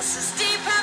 Trust is deeper.